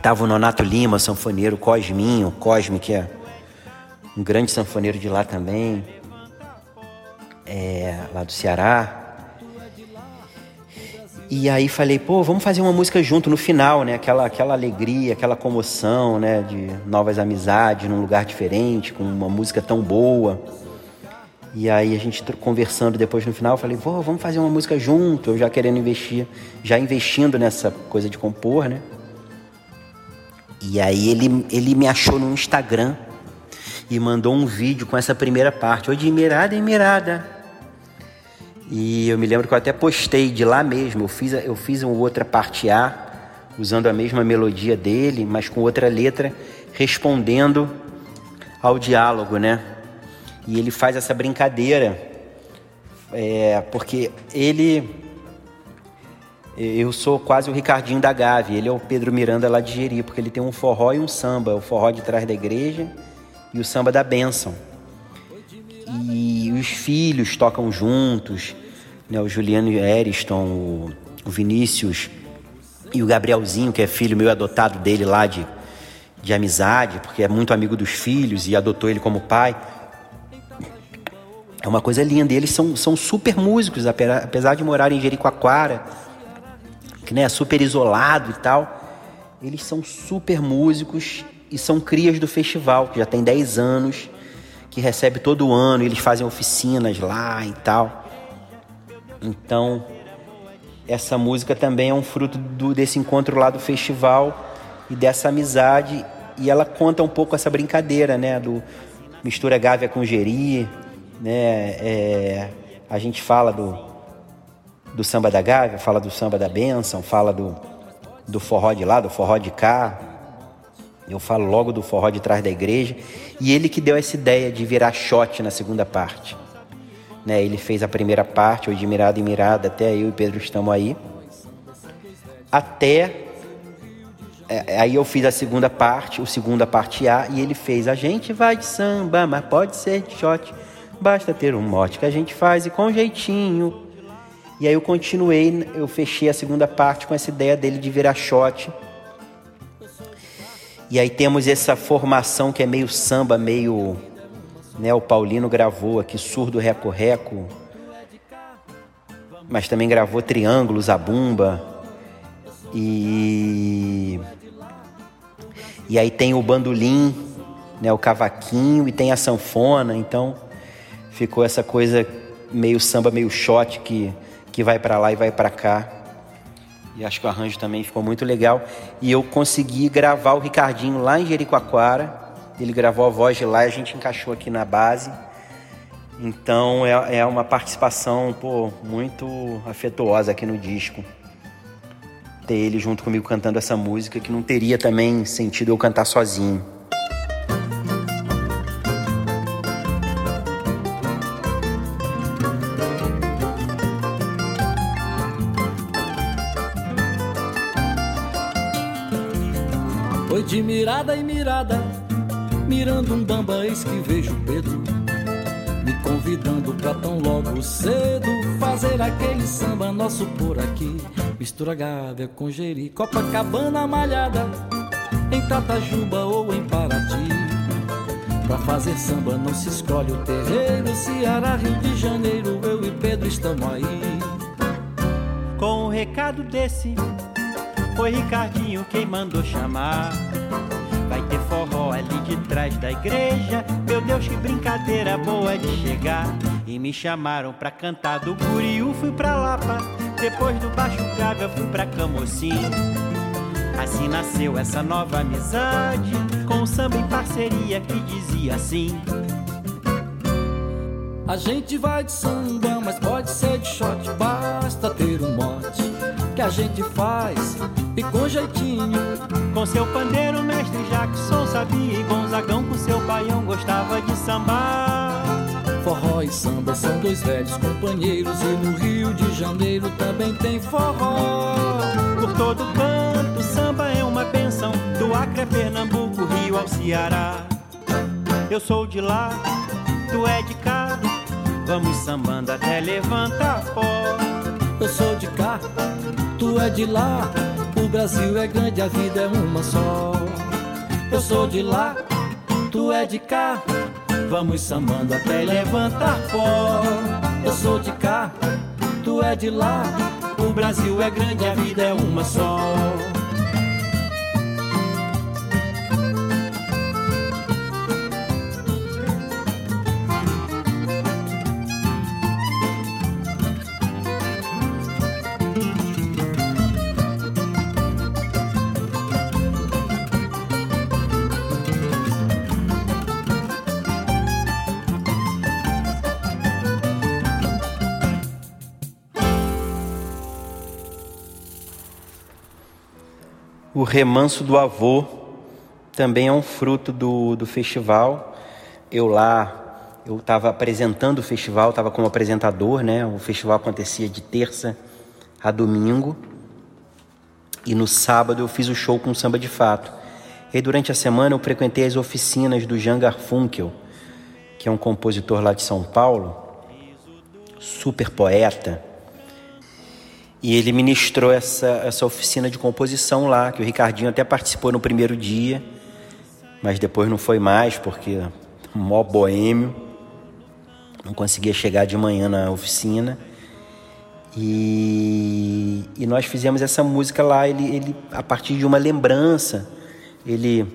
[SPEAKER 3] Tava o Nonato Lima, sanfoneiro, Cosminho, Cosme, que é um grande sanfoneiro de lá também, é, lá do Ceará. E aí falei, pô, vamos fazer uma música junto no final, né? Aquela, aquela alegria, aquela comoção, né? De novas amizades num lugar diferente, com uma música tão boa. E aí a gente conversando depois no final, falei, Pô, vamos fazer uma música junto, eu já querendo investir, já investindo nessa coisa de compor, né? E aí ele, ele me achou no Instagram e mandou um vídeo com essa primeira parte. Oi, de mirada em mirada. E eu me lembro que eu até postei de lá mesmo. Eu fiz, eu fiz uma outra parte A, usando a mesma melodia dele, mas com outra letra, respondendo ao diálogo, né? E ele faz essa brincadeira, é, porque ele. Eu sou quase o Ricardinho da Gávea, ele é o Pedro Miranda lá de Jeri, porque ele tem um forró e um samba, o forró de trás da igreja e o samba da bênção. E os filhos tocam juntos, né? o Juliano Eriston, o, o Vinícius e o Gabrielzinho, que é filho meu adotado dele lá de, de amizade, porque é muito amigo dos filhos e adotou ele como pai. É uma coisa linda. Eles são, são super músicos, apesar de morarem em Jericoacoara, que né, é super isolado e tal. Eles são super músicos e são crias do festival, que já tem 10 anos, que recebe todo ano, eles fazem oficinas lá e tal. Então, essa música também é um fruto do, desse encontro lá do festival e dessa amizade. E ela conta um pouco essa brincadeira, né? Do mistura Gávea com Geri, né? É, a gente fala do, do samba da Gávea, fala do samba da Benção, fala do, do forró de lá, do forró de cá. Eu falo logo do forró de trás da igreja. E ele que deu essa ideia de virar shot na segunda parte. Né? Ele fez a primeira parte, hoje de mirada em mirada, até eu e Pedro estamos aí. Até. É, aí eu fiz a segunda parte, o segunda parte A, e ele fez: A gente vai de samba, mas pode ser de shot. Basta ter um mote que a gente faz e com jeitinho. E aí eu continuei, eu fechei a segunda parte com essa ideia dele de virar shot. E aí temos essa formação que é meio samba, meio. Né, o Paulino gravou aqui surdo reco-reco, mas também gravou triângulos, a bumba. E. E aí tem o bandolim, né, o cavaquinho e tem a sanfona, então ficou essa coisa meio samba, meio shot que, que vai para lá e vai para cá. E acho que o arranjo também ficou muito legal. E eu consegui gravar o Ricardinho lá em Jericoacoara. Ele gravou a voz de lá e a gente encaixou aqui na base. Então é, é uma participação pô, muito afetuosa aqui no disco. Ter ele junto comigo cantando essa música que não teria também sentido eu cantar sozinho.
[SPEAKER 8] De mirada em mirada, mirando um bamba, eis que vejo Pedro me convidando pra tão logo cedo fazer aquele samba nosso por aqui. Mistura Gávea com Jeri, Copacabana malhada, em Tatajuba ou em Paraty. Pra fazer samba não se escolhe o terreiro, Ceará, Rio de Janeiro, eu e Pedro estamos aí.
[SPEAKER 4] Com um recado desse, foi Ricardinho quem mandou chamar. Ali de trás da igreja. Meu Deus, que brincadeira boa de chegar. E me chamaram pra cantar do Buriú, fui pra Lapa. Depois do Baixo eu fui pra Camocim. Assim nasceu essa nova amizade. Com o samba em parceria que dizia assim.
[SPEAKER 8] A gente vai de samba, mas pode ser de shot, basta ter um mote que a gente faz e com jeitinho.
[SPEAKER 4] Com seu pandeiro, mestre Jackson sabia e Gonzagão com seu baião gostava de sambar.
[SPEAKER 8] Forró e samba são dois velhos companheiros e no Rio de Janeiro também tem forró.
[SPEAKER 4] Por todo canto, samba é uma benção, do Acre a Pernambuco, Rio ao Ceará. Eu sou de lá, tu é de cá, vamos sambando até levantar pó.
[SPEAKER 8] Eu sou de cá, tu é de lá, o Brasil é grande, a vida é uma só. Eu sou de lá, tu é de cá, vamos sambando até levantar pó. Eu sou de cá, tu é de lá, o Brasil é grande, a vida é uma só.
[SPEAKER 3] O remanso do avô também é um fruto do, do festival. Eu lá, eu estava apresentando o festival, estava como apresentador, né? O festival acontecia de terça a domingo. E no sábado eu fiz o show com samba de fato. E durante a semana eu frequentei as oficinas do Jean Garfunkel, que é um compositor lá de São Paulo, super poeta. E ele ministrou essa, essa oficina de composição lá, que o Ricardinho até participou no primeiro dia, mas depois não foi mais, porque mó boêmio, não conseguia chegar de manhã na oficina. E, e nós fizemos essa música lá, ele, ele a partir de uma lembrança, ele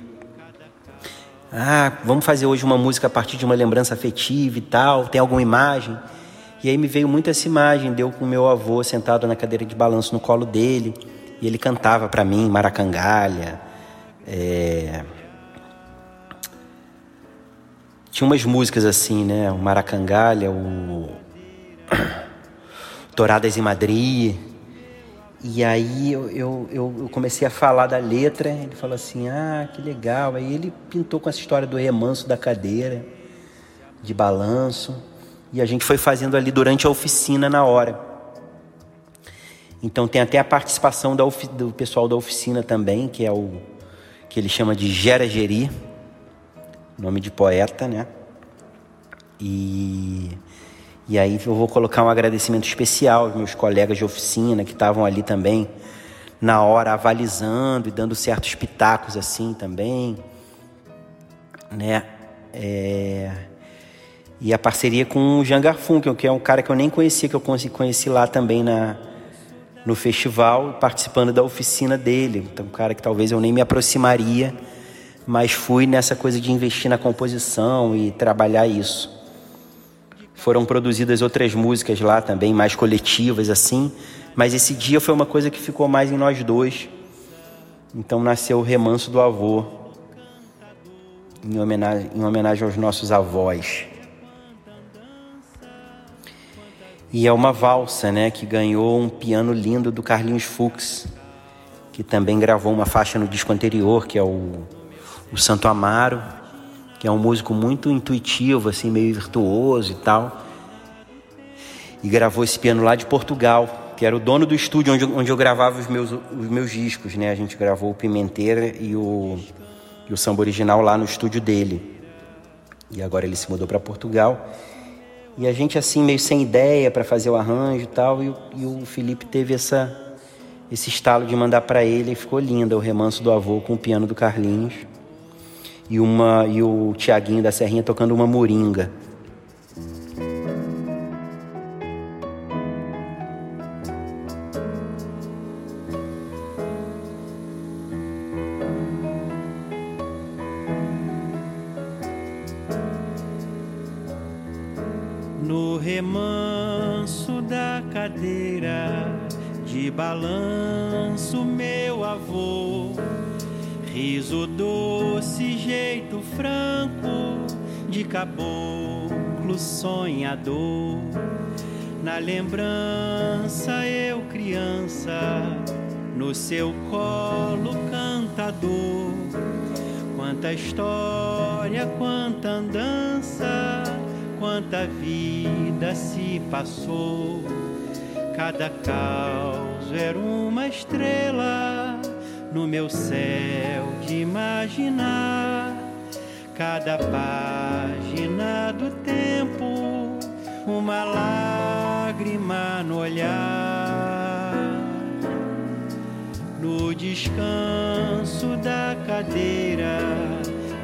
[SPEAKER 3] ah, vamos fazer hoje uma música a partir de uma lembrança afetiva e tal, tem alguma imagem? E aí me veio muito essa imagem, deu com meu avô sentado na cadeira de balanço no colo dele, e ele cantava para mim Maracangalha. É... Tinha umas músicas assim, né? O Maracangalha, o Toradas em Madrid. E aí eu, eu, eu comecei a falar da letra, ele falou assim, ah, que legal. Aí ele pintou com essa história do remanso da cadeira, de balanço. E a gente foi fazendo ali durante a oficina na hora. Então tem até a participação do pessoal da oficina também, que é o que ele chama de Gera Geri, nome de poeta, né? E, e aí eu vou colocar um agradecimento especial aos meus colegas de oficina que estavam ali também na hora avalizando e dando certos pitacos assim também, né? É... E a parceria com o Jean Garfunkel, que é um cara que eu nem conhecia, que eu conheci lá também na, no festival, participando da oficina dele. Então, um cara que talvez eu nem me aproximaria, mas fui nessa coisa de investir na composição e trabalhar isso. Foram produzidas outras músicas lá também, mais coletivas assim, mas esse dia foi uma coisa que ficou mais em nós dois. Então nasceu o Remanso do Avô, em homenagem, em homenagem aos nossos avós. E é uma valsa, né, que ganhou um piano lindo do Carlinhos Fux, que também gravou uma faixa no disco anterior, que é o, o Santo Amaro, que é um músico muito intuitivo, assim, meio virtuoso e tal. E gravou esse piano lá de Portugal, que era o dono do estúdio onde, onde eu gravava os meus, os meus discos, né? A gente gravou o Pimenteira e o, e o samba original lá no estúdio dele. E agora ele se mudou para Portugal. E a gente assim meio sem ideia para fazer o arranjo e tal, e e o Felipe teve essa esse estalo de mandar para ele e ficou linda o remanso do avô com o piano do Carlinhos e uma e o Tiaguinho da Serrinha tocando uma moringa.
[SPEAKER 4] Balanço, meu avô, riso doce, jeito franco de caboclo sonhador. Na lembrança, eu criança, no seu colo cantador. Quanta história, quanta andança quanta vida se passou. Cada caos era uma estrela no meu céu de imaginar. Cada página do tempo, uma lágrima no olhar. No descanso da cadeira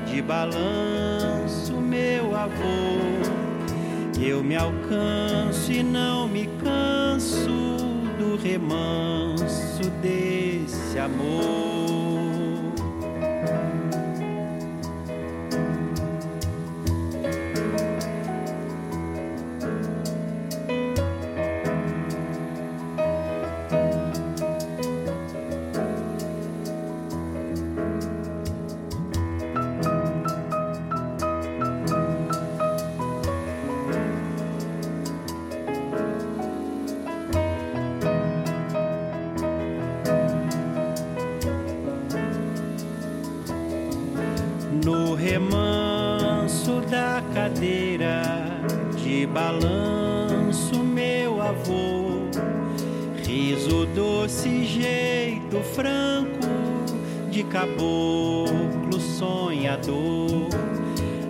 [SPEAKER 4] de balanço, meu avô. Eu me alcanço e não me canso remanso desse amor. Caboclo sonhador.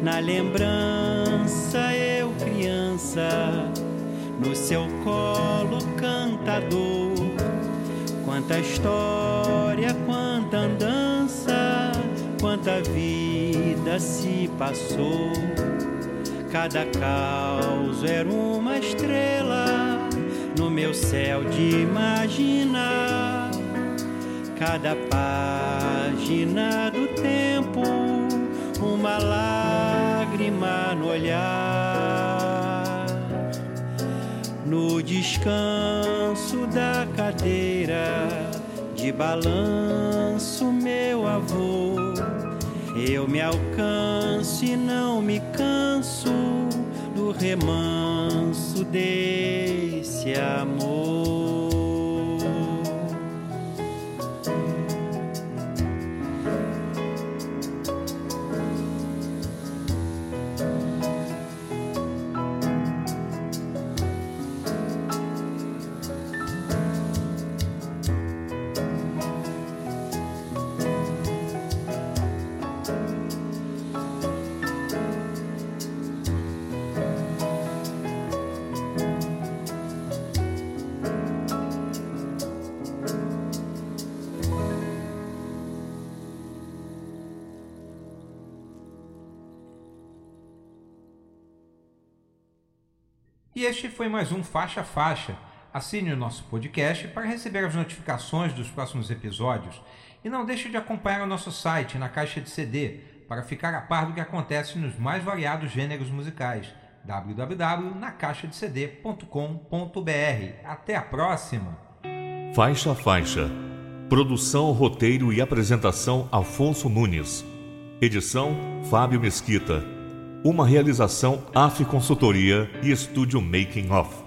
[SPEAKER 4] Na lembrança, eu criança, no seu colo cantador. Quanta história, quanta andança, quanta vida se passou. Cada caos era uma estrela no meu céu de imaginar. Cada página do tempo, uma lágrima no olhar. No descanso da cadeira de balanço, meu avô. Eu me alcanço e não me canso do remanso desse amor.
[SPEAKER 2] E este foi mais um Faixa Faixa. Assine o nosso podcast para receber as notificações dos próximos episódios e não deixe de acompanhar o nosso site na caixa de CD para ficar a par do que acontece nos mais variados gêneros musicais. www.nacaixadecd.com.br. Até a próxima!
[SPEAKER 1] Faixa Faixa. Produção, roteiro e apresentação Afonso Nunes. Edição Fábio Mesquita. Uma realização AF Consultoria e Estúdio Making Off.